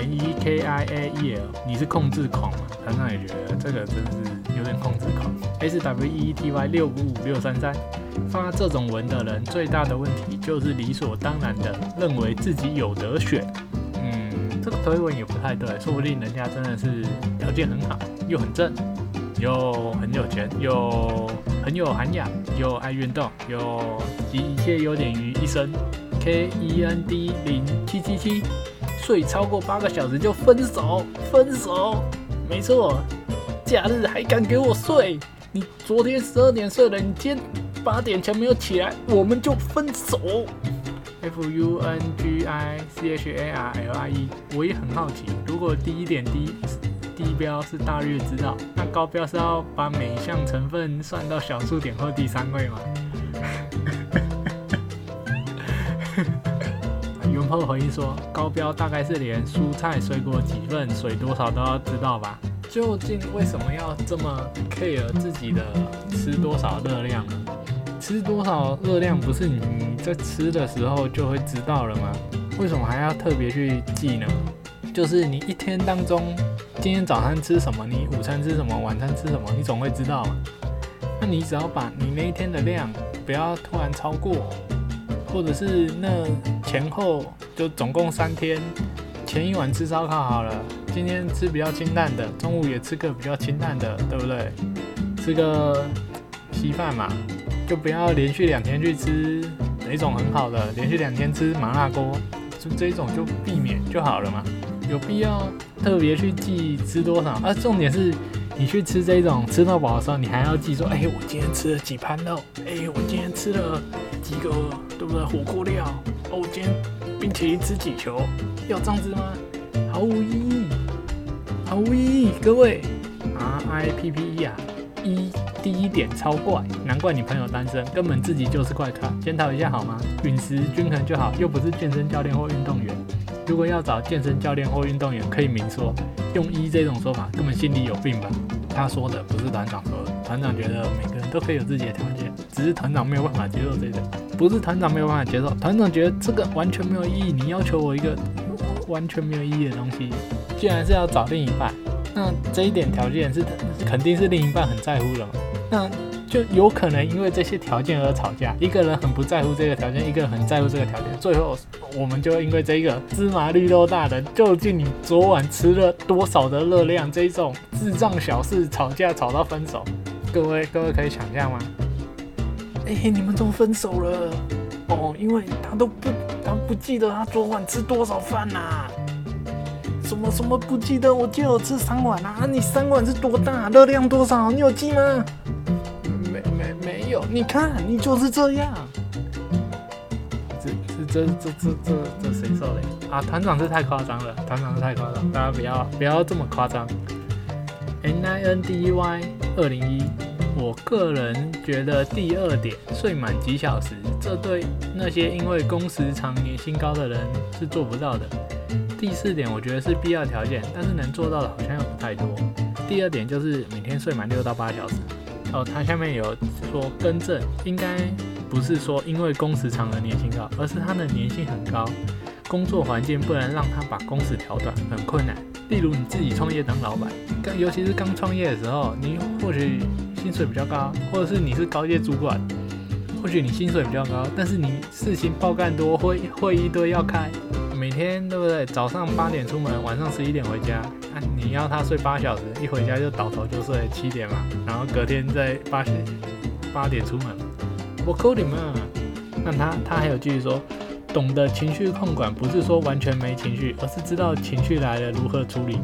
N E K I A E L，你是控制狂吗？团长也觉得这个真是有点控制狂。S W E E T Y 六五五六三三。发这种文的人最大的问题就是理所当然的认为自己有得选。嗯，这个推文也不太对，说不定人家真的是条件很好，又很正，又很有钱，又很有涵养，又爱运动，又集一切优点于一身。K E N D 零七七七，睡超过八个小时就分手，分手，没错，假日还敢给我睡？你昨天十二点睡了，你今天。八点前没有起来，我们就分手。F U N G I C H A R L I E，我也很好奇，如果第一点低低标是大略知道，那高标是要把每一项成分算到小数点或第三位吗？后回应说，高标大概是连蔬菜水果几份、水多少都要知道吧？究竟为什么要这么 care 自己的吃多少热量呢？吃多少热量不是你在吃的时候就会知道了吗？为什么还要特别去记呢？就是你一天当中，今天早餐吃什么，你午餐吃什么，晚餐吃什么，你总会知道嘛。那你只要把你那一天的量不要突然超过，或者是那前后就总共三天，前一晚吃烧烤好了，今天吃比较清淡的，中午也吃个比较清淡的，对不对？吃个稀饭嘛。就不要连续两天去吃哪种很好的，连续两天吃麻辣锅，就这种就避免就好了嘛。有必要特别去记吃多少？啊，重点是你去吃这种吃到饱的时候，你还要记说，哎，我今天吃了几盘肉，哎，我今天吃了几个，对不对？火锅料，哦，我今天冰淇淋吃几球，要这样子吗？毫无意义。毫无意义，各位，R I P P E 啊，一第一点超怪，难怪你朋友单身，根本自己就是怪咖，检讨一下好吗？饮食均衡就好，又不是健身教练或运动员。如果要找健身教练或运动员，可以明说，用一这种说法根本心里有病吧？他说的不是团长说的，团长觉得每个人都可以有自己的条件，只是团长没有办法接受这个，不是团长没有办法接受，团长觉得这个完全没有意义，你要求我一个完全没有意义的东西，既然是要找另一半，那这一点条件是肯定是另一半很在乎的嘛？那就有可能因为这些条件而吵架，一个人很不在乎这个条件，一个人很在乎这个条件，最后我们就因为这个芝麻绿豆大的，究竟你昨晚吃了多少的热量，这种智障小事吵架吵到分手，各位各位可以想象吗？哎，你们都分手了？哦，因为他都不他不记得他昨晚吃多少饭呐？什么什么不记得？我记得我吃三碗啊！你三碗是多大？热量多少？你有记吗？没没没有你看，你就是这样。这、这、这、这、这、这、这谁受的？啊，团长是太夸张了，团长是太夸张，大家不要不要这么夸张。N I N D E Y 二零一，我个人觉得第二点，睡满几小时，这对那些因为工时长、年薪高的人是做不到的。第四点，我觉得是必要条件，但是能做到的好像又不太多。第二点就是每天睡满六到八小时。哦，它下面有说更正，应该不是说因为工时长而年薪高，而是他的年薪很高，工作环境不能让他把工时调短，很困难。例如你自己创业当老板，刚尤其是刚创业的时候，你或许薪水比较高，或者是你是高阶主管，或许你薪水比较高，但是你事情爆干多，会会一堆要开。每天对不对？早上八点出门，晚上十一点回家。啊，你要他睡八小时，一回家就倒头就睡七点嘛，然后隔天再八点八点出门。我扣你们。那他他还有继续说，懂得情绪控管，不是说完全没情绪，而是知道情绪来了如何处理，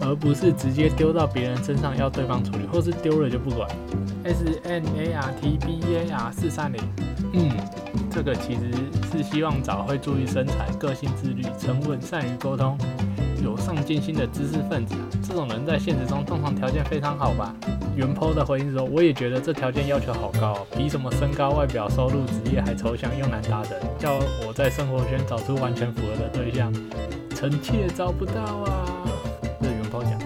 而不是直接丢到别人身上要对方处理，或是丢了就不管。S N A R T B A R 四三零。嗯，这个其实是希望找会注意身材、个性自律、沉稳、善于沟通、有上进心的知识分子啊。这种人在现实中通常条件非常好吧？原 po 的回应说：“我也觉得这条件要求好高，比什么身高、外表、收入、职业还抽象又难达成，叫我在生活圈找出完全符合的对象，臣妾找不到啊。”这原 po 讲。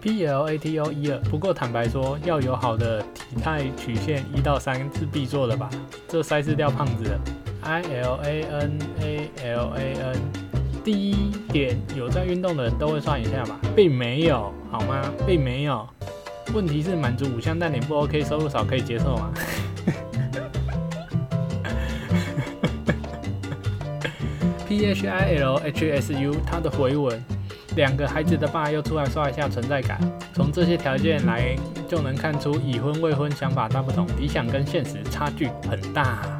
P L A T O 一二，不过坦白说，要有好的体态曲线，一到三是必做的吧？这筛是掉胖子的。I L A N A L A N，第一点，有在运动的人都会算一下吧？并没有，好吗？并没有。问题是满足五项，但你不 OK，收入少可以接受吗？P H I L H S U，他的回文。两个孩子的爸又出来刷一下存在感，从这些条件来就能看出已婚未婚想法大不同，理想跟现实差距很大。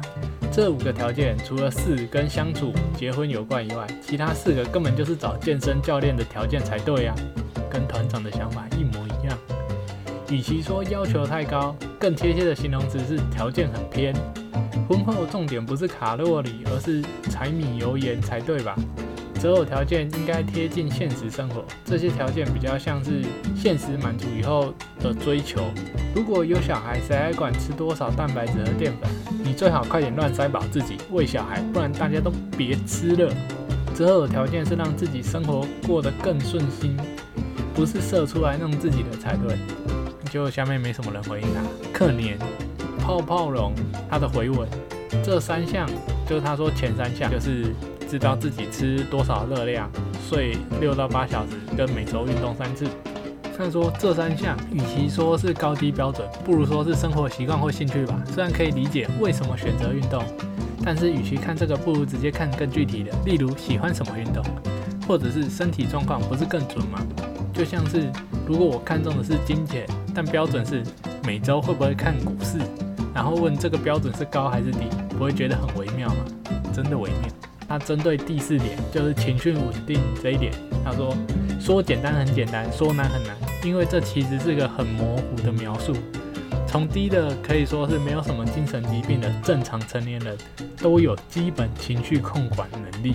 这五个条件除了四跟相处、结婚有关以外，其他四个根本就是找健身教练的条件才对呀，跟团长的想法一模一样。与其说要求太高，更贴切的形容词是条件很偏。婚后重点不是卡路里，而是柴米油盐才对吧？择偶条件应该贴近现实生活，这些条件比较像是现实满足以后的追求。如果有小孩，谁还管吃多少蛋白质和淀粉？你最好快点乱塞饱自己喂小孩，不然大家都别吃了。择偶条件是让自己生活过得更顺心，不是射出来弄自己的才对。就下面没什么人回应他，可怜泡泡龙他的回文，这三项就是他说前三项就是。知道自己吃多少热量，睡六到八小时，跟每周运动三次。虽然说这三项，与其说是高低标准，不如说是生活习惯或兴趣吧。虽然可以理解为什么选择运动，但是与其看这个，不如直接看更具体的，例如喜欢什么运动，或者是身体状况，不是更准吗？就像是如果我看中的是金钱，但标准是每周会不会看股市，然后问这个标准是高还是低，不会觉得很微妙吗？真的微妙。他针对第四点，就是情绪稳定这一点，他说说简单很简单，说难很难，因为这其实是个很模糊的描述。从低的可以说是没有什么精神疾病的正常成年人，都有基本情绪控管能力；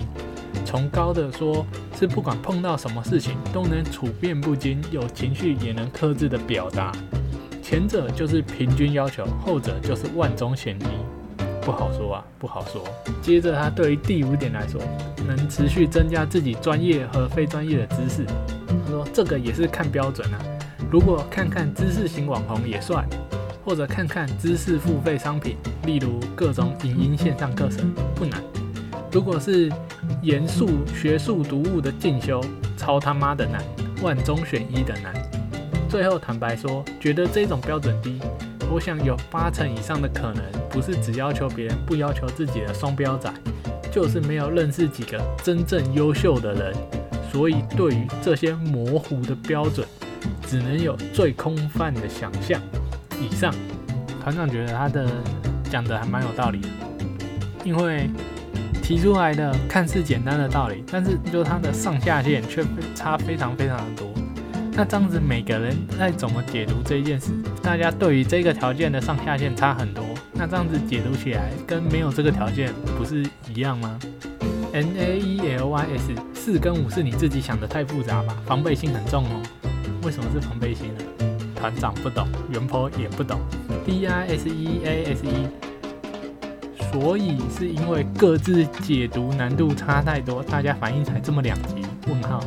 从高的说是不管碰到什么事情都能处变不惊，有情绪也能克制的表达。前者就是平均要求，后者就是万中选一，不好说啊，不好说。接着他对于第五点来说，能持续增加自己专业和非专业的知识。他说这个也是看标准啊，如果看看知识型网红也算，或者看看知识付费商品，例如各种影音线上课程，不难。如果是严肃学术读物的进修，超他妈的难，万中选一的难。最后坦白说，觉得这种标准低，我想有八成以上的可能不是只要求别人不要求自己的双标仔，就是没有认识几个真正优秀的人，所以对于这些模糊的标准，只能有最空泛的想象。以上，团长觉得他的讲的还蛮有道理的，因为提出来的看似简单的道理，但是就他的上下限却差非常非常的多。那这样子，每个人在怎么解读这件事？大家对于这个条件的上下限差很多。那这样子解读起来，跟没有这个条件不是一样吗？N A E L Y S 四跟五是你自己想的太复杂吧？防备心很重哦。为什么是防备心呢？团长不懂，元坡也不懂。D I S E A S E，所以是因为各自解读难度差太多，大家反应才这么两极？问号。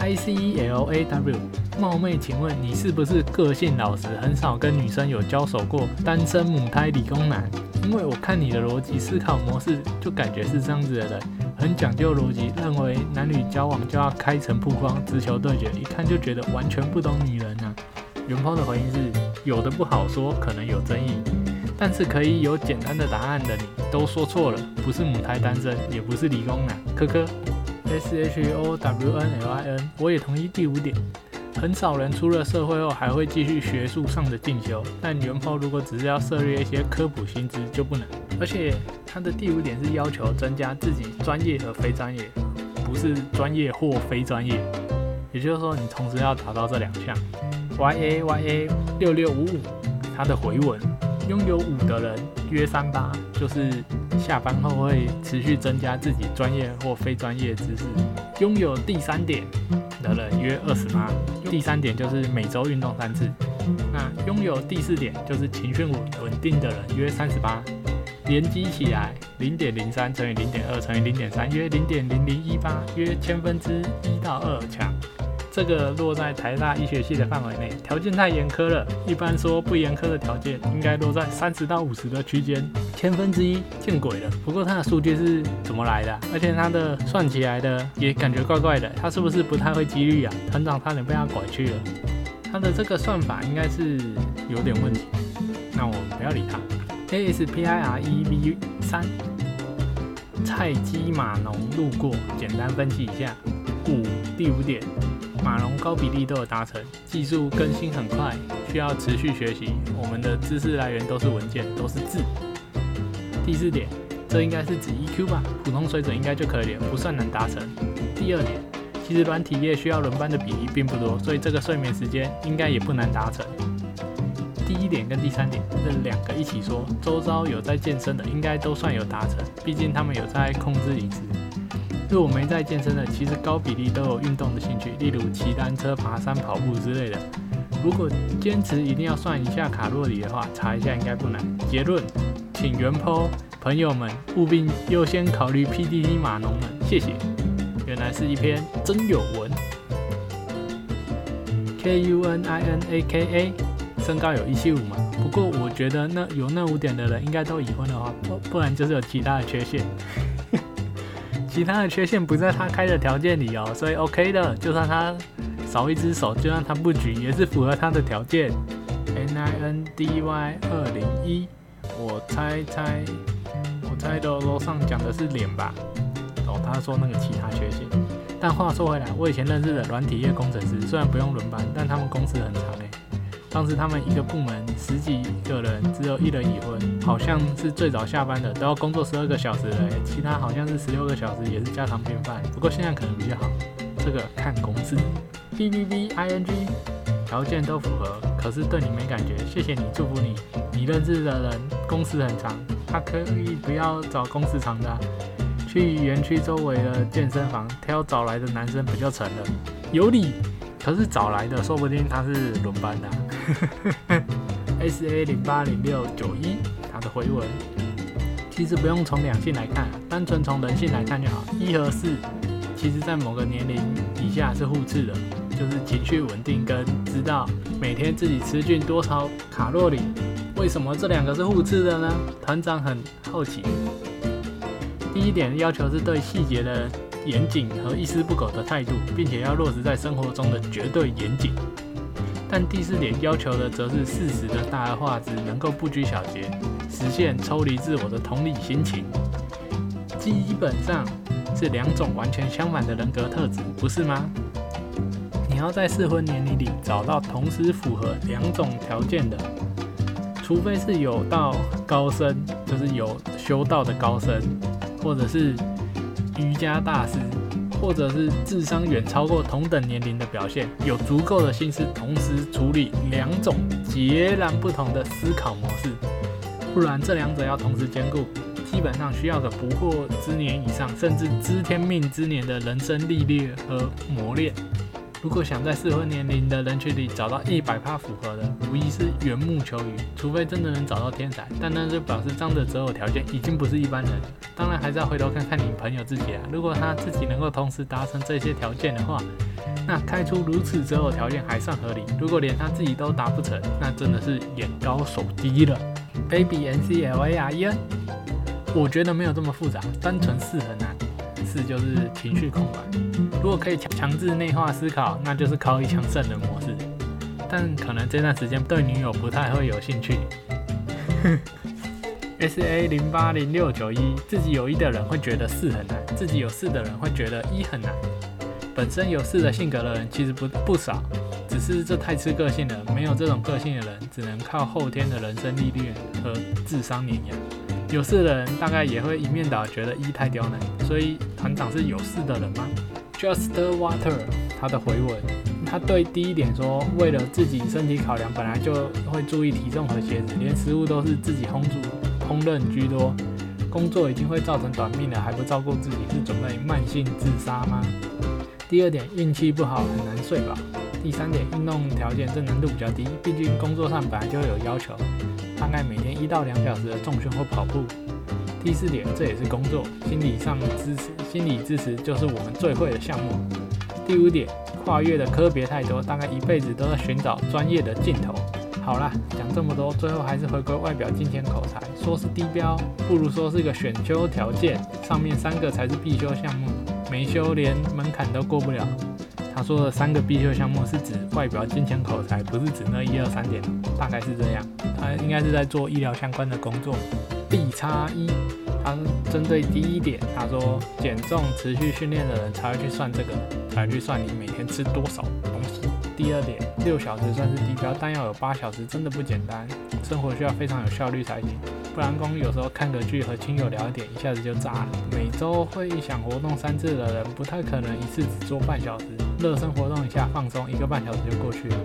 I C E L A W。冒昧请问，你是不是个性老实，很少跟女生有交手过，单身母胎理工男？因为我看你的逻辑思考模式，就感觉是这样子的人，很讲究逻辑，认为男女交往就要开诚布公，直球对决，一看就觉得完全不懂女人啊。元抛的回应是：有的不好说，可能有争议，但是可以有简单的答案的你，都说错了，不是母胎单身，也不是理工男。科科，S H O W N L I N，我也同意第五点。很少人出了社会后还会继续学术上的进修，但元炮如果只是要涉猎一些科普薪资就不能。而且它的第五点是要求增加自己专业和非专业，不是专业或非专业。也就是说，你同时要达到这两项。Y A Y A 六六五五，它的回文拥有五的人约三八，就是下班后会持续增加自己专业或非专业知识。拥有第三点。的人约二十八，第三点就是每周运动三次。那拥有第四点就是情绪稳稳定的人约三十八，连积起来零点零三乘以零点二乘以零点三约零点零零一八，约千分之一到二强。这个落在台大医学系的范围内，条件太严苛了。一般说不严苛的条件，应该落在三十到五十的区间。千分之一见鬼了！不过它的数据是怎么来的？而且它的算起来的也感觉怪怪的。它是不是不太会几率啊？团长差点被他拐去了。它的这个算法应该是有点问题。那我们不要理它。A S P I R E V 三，菜鸡码农路过，简单分析一下。五第五点。马龙高比例都有达成，技术更新很快，需要持续学习。我们的知识来源都是文件，都是字。第四点，这应该是指 EQ 吧？普通水准应该就可以了，不算难达成。第二点，其实软体业需要轮班的比例并不多，所以这个睡眠时间应该也不难达成。第一点跟第三点这两个一起说，周遭有在健身的应该都算有达成，毕竟他们有在控制饮食。如果没在健身的，其实高比例都有运动的兴趣，例如骑单车、爬山、跑步之类的。如果坚持一定要算一下卡路里的话，查一下应该不难。结论，请原 po 朋友们务必优先考虑 PDD 码农们，谢谢。原来是一篇真有文。K U N I N A K A，身高有一七五嘛？不过我觉得那有那五点的人应该都已婚的话，不不然就是有其他的缺陷。其他的缺陷不在他开的条件里哦，所以 OK 的。就算他少一只手，就算他不举，也是符合他的条件。N I N D Y 二零一，我猜猜，我猜的楼上讲的是脸吧？哦，他说那个其他缺陷。但话说回来，我以前认识的软体业工程师，虽然不用轮班，但他们工时很长诶。当时他们一个部门十几个人，只有一人已婚，好像是最早下班的都要工作十二个小时嘞，其他好像是十六个小时，也是家常便饭。不过现在可能比较好，这个看公司。B B B I N G，条件都符合。可是对你没感觉，谢谢你，祝福你。你认识的人工时很长，他可以不要找工时长的，去园区周围的健身房挑找来的男生不就成了？有理。可是找来的说不定他是轮班的。S A 零八零六九一，他的回文其实不用从两性来看，单纯从人性来看就好。一和四，其实在某个年龄以下是互斥的。就是情绪稳定跟知道每天自己吃进多少卡路里，为什么这两个是互斥的呢？团长很好奇。第一点要求是对细节的严谨和一丝不苟的态度，并且要落实在生活中的绝对严谨。但第四点要求的则是适时的大而化之，能够不拘小节，实现抽离自我的同理心情。基本上是两种完全相反的人格特质，不是吗？你要在适婚年龄里找到同时符合两种条件的，除非是有道高僧，就是有修道的高僧，或者是瑜伽大师，或者是智商远超过同等年龄的表现，有足够的心思同时处理两种截然不同的思考模式，不然这两者要同时兼顾，基本上需要个不惑之年以上，甚至知天命之年的人生历练和磨练。如果想在适婚年龄的人群里找到一百趴符合的，无疑是缘木求鱼。除非真的能找到天才，但那就表示这样的择偶条件已经不是一般人。当然，还是要回头看看你朋友自己啊。如果他自己能够同时达成这些条件的话，那开出如此择偶条件还算合理。如果连他自己都达不成，那真的是眼高手低了。Baby N C L A R E N，我觉得没有这么复杂，单纯是很难。四就是情绪空白。如果可以强强制内化思考，那就是靠一枪胜的模式。但可能这段时间对女友不太会有兴趣。S A 零八零六九一，自己有一的人会觉得四很难，自己有四的人会觉得一很难。本身有四的性格的人其实不不少，只是这太吃个性了。没有这种个性的人，只能靠后天的人生历练和智商碾压。有事的人大概也会一面倒觉得一太刁难，所以团长是有事的人吗？Just Water 他的回文，他对第一点说，为了自己身体考量，本来就会注意体重和鞋子，连食物都是自己烹煮烹饪居多，工作已经会造成短命了，还不照顾自己，是准备慢性自杀吗？第二点，运气不好很难睡饱。第三点，运动条件这难度比较低，毕竟工作上本来就有要求。大概每天一到两小时的重训或跑步。第四点，这也是工作，心理上支持，心理支持就是我们最会的项目。第五点，跨越的科别太多，大概一辈子都在寻找专业的尽头。好啦，讲这么多，最后还是回归外表、金钱、口才。说是低标，不如说是个选修条件，上面三个才是必修项目，没修连门槛都过不了。他说的三个必修项目是指外表、金钱、口才，不是指那一二三点，大概是这样。他应该是在做医疗相关的工作。B 叉一，他针对第一点，他说减重持续训练的人才会去算这个，才会去算你每天吃多少东西。第二点，六小时算是低标，但要有八小时真的不简单，生活需要非常有效率才行。不然光有时候看个剧和亲友聊一点，一下子就炸了。每周会想活动三次的人，不太可能一次只做半小时。热身活动一下，放松一个半小时就过去了。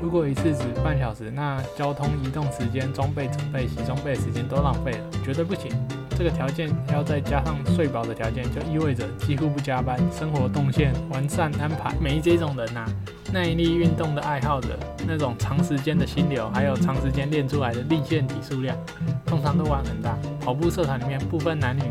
如果一次只半小时，那交通移动时间、装备准备、洗装备时间都浪费了，绝对不行。这个条件要再加上睡饱的条件，就意味着几乎不加班，生活动线完善安排。没这种人呐，耐力运动的爱好者，那种长时间的心流，还有长时间练出来的力线体数量，通常都玩很大。跑步社团里面不分男女。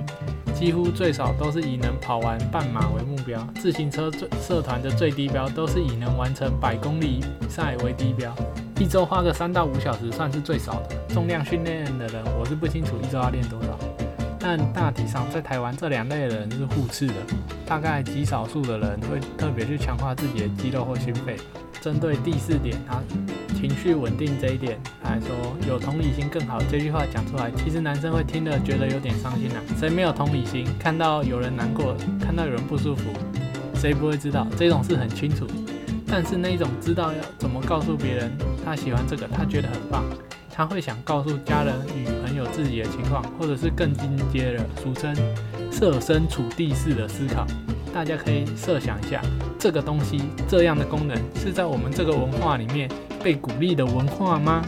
几乎最少都是以能跑完半马为目标，自行车最社团的最低标都是以能完成百公里赛为低标，一周花个三到五小时算是最少的。重量训练的人，我是不清楚一周要练多少，但大体上在台湾这两类人是互斥的，大概极少数的人会特别去强化自己的肌肉或心肺。针对第四点，他情绪稳定这一点来说，有同理心更好。这句话讲出来，其实男生会听了觉得有点伤心啊。谁没有同理心？看到有人难过，看到有人不舒服，谁不会知道？这种事很清楚。但是那一种知道要怎么告诉别人他喜欢这个，他觉得很棒，他会想告诉家人与朋友自己的情况，或者是更进阶的，俗称设身处地式的思考。大家可以设想一下，这个东西这样的功能是在我们这个文化里面被鼓励的文化吗？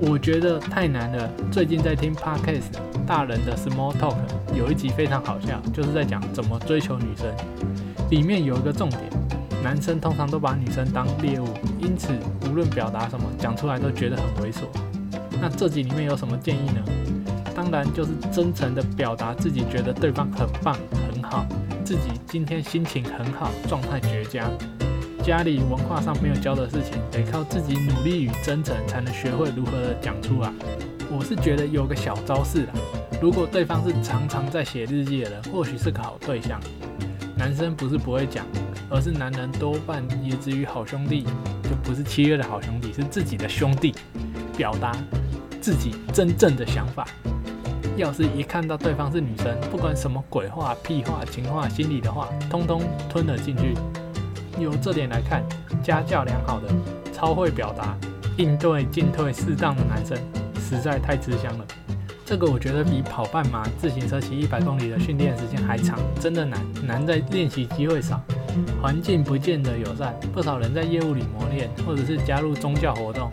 我觉得太难了。最近在听 podcast 大人的 small talk，有一集非常好笑，就是在讲怎么追求女生。里面有一个重点，男生通常都把女生当猎物，因此无论表达什么，讲出来都觉得很猥琐。那这集里面有什么建议呢？当然就是真诚的表达自己觉得对方很棒很好，自己今天心情很好，状态绝佳。家里文化上没有教的事情，得靠自己努力与真诚才能学会如何讲出来。我是觉得有个小招式啦，如果对方是常常在写日记的人，或许是个好对象。男生不是不会讲，而是男人多半也只与好兄弟，就不是契约的好兄弟，是自己的兄弟，表达自己真正的想法。要是一看到对方是女生，不管什么鬼话、屁话、情话、心里的话，通通吞了进去。由这点来看，家教良好的、超会表达、应对进退适当的男生，实在太吃香了。这个我觉得比跑半马、自行车骑一百公里的训练时间还长，真的难。难在练习机会少，环境不见得友善。不少人在业务里磨练，或者是加入宗教活动，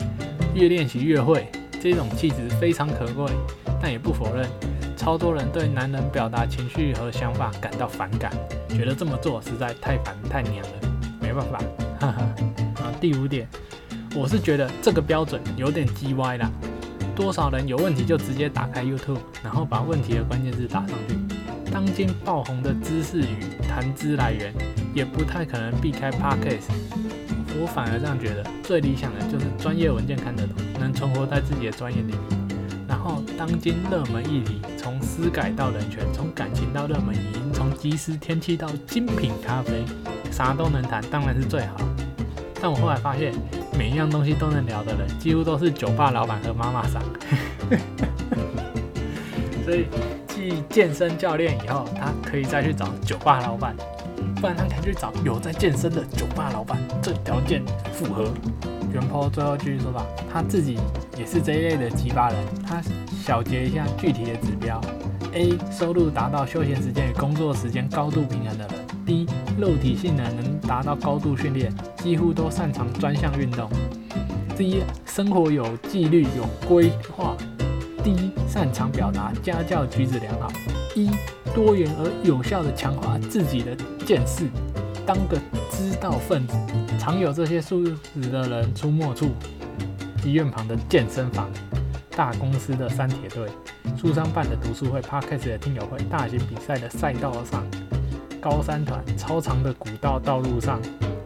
越练习越会。这种气质非常可贵，但也不否认，超多人对男人表达情绪和想法感到反感，觉得这么做实在太烦太娘了。没办法，哈哈啊！第五点，我是觉得这个标准有点叽歪啦。多少人有问题就直接打开 YouTube，然后把问题的关键字打上去。当今爆红的知识与谈资来源，也不太可能避开 Podcast。我反而这样觉得，最理想的就是专业文件看得懂，能存活在自己的专业领域。然后，当今热门议题，从私改到人权，从感情到热门语音，从即时天气到精品咖啡。啥都能谈，当然是最好。但我后来发现，每一样东西都能聊的人，几乎都是酒吧老板和妈妈桑。所以，继健身教练以后，他可以再去找酒吧老板，不然他可以去找有在健身的酒吧老板，这条件符合。元坡最后继续说吧，他自己也是这一类的奇葩人。他小结一下具体的指标：A. 收入达到休闲时间与工作时间高度平衡的人。；B. 肉体性能能达到高度训练，几乎都擅长专项运动。；C. 生活有纪律有规划。D 擅长表达，家教举止良好。一多元而有效的强化自己的见识，当个知道分子。常有这些素质的人出没处：医院旁的健身房、大公司的三铁队、书商办的读书会、Parkes 的听友会、大型比赛的赛道上。高山团超长的古道道路上，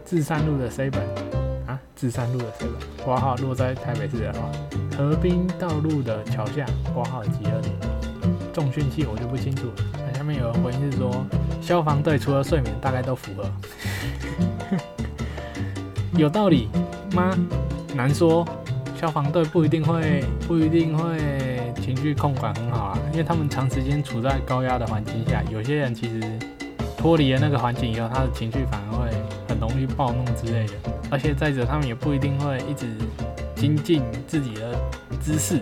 至山路的 C 本啊，至山路的 C 本挂号落在台北市的话，河滨道路的桥下挂号极二点。重训器我就不清楚了。有人回应是说，消防队除了睡眠，大概都符合。有道理吗？难说。消防队不一定会不一定会情绪控管很好啊，因为他们长时间处在高压的环境下，有些人其实。脱离了那个环境以后，他的情绪反而会很容易暴怒之类的。而且再者，他们也不一定会一直精进自己的知识。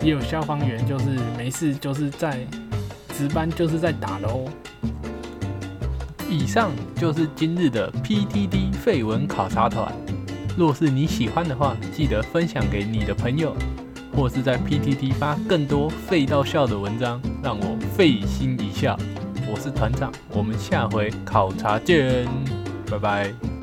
也有消防员就是没事就是在值班，就是在打喽。以上就是今日的 PTD 废文考察团。若是你喜欢的话，记得分享给你的朋友，或是在 PTD 发更多废到笑的文章，让我费心一笑。我是团长，我们下回考察见，拜拜。